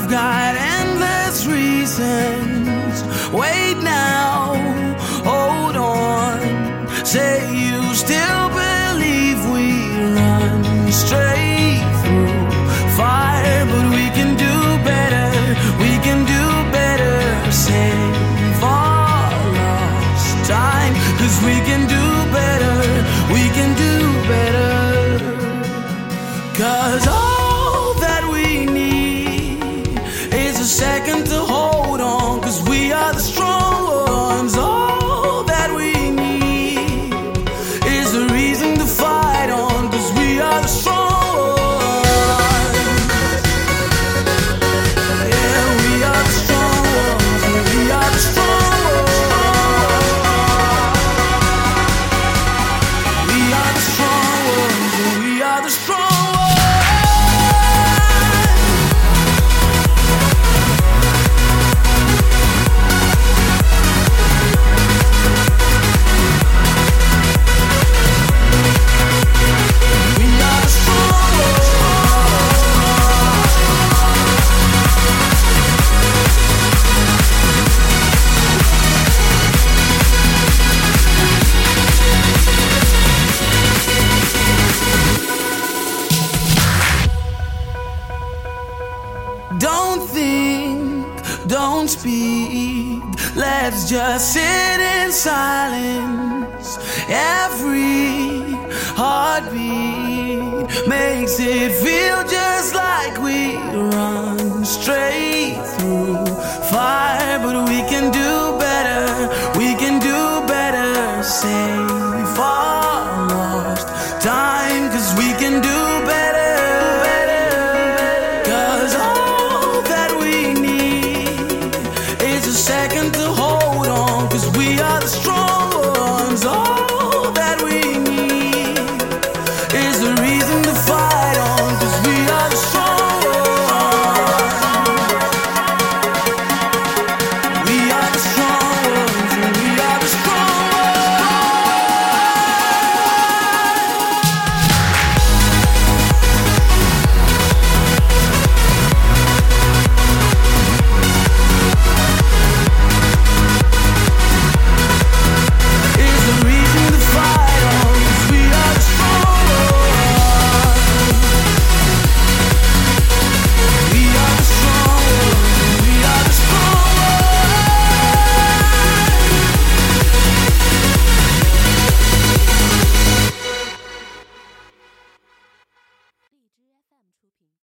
I've got endless reasons. Wait now, hold on. Say you still believe we run straight through fire, but we can do better. We can do better. Save all lost time, cause we can do second Don't think, don't speak. Let's just sit in silence. Every heartbeat makes it feel just like we run straight through fire. But we can do better, we can do better. Say strong.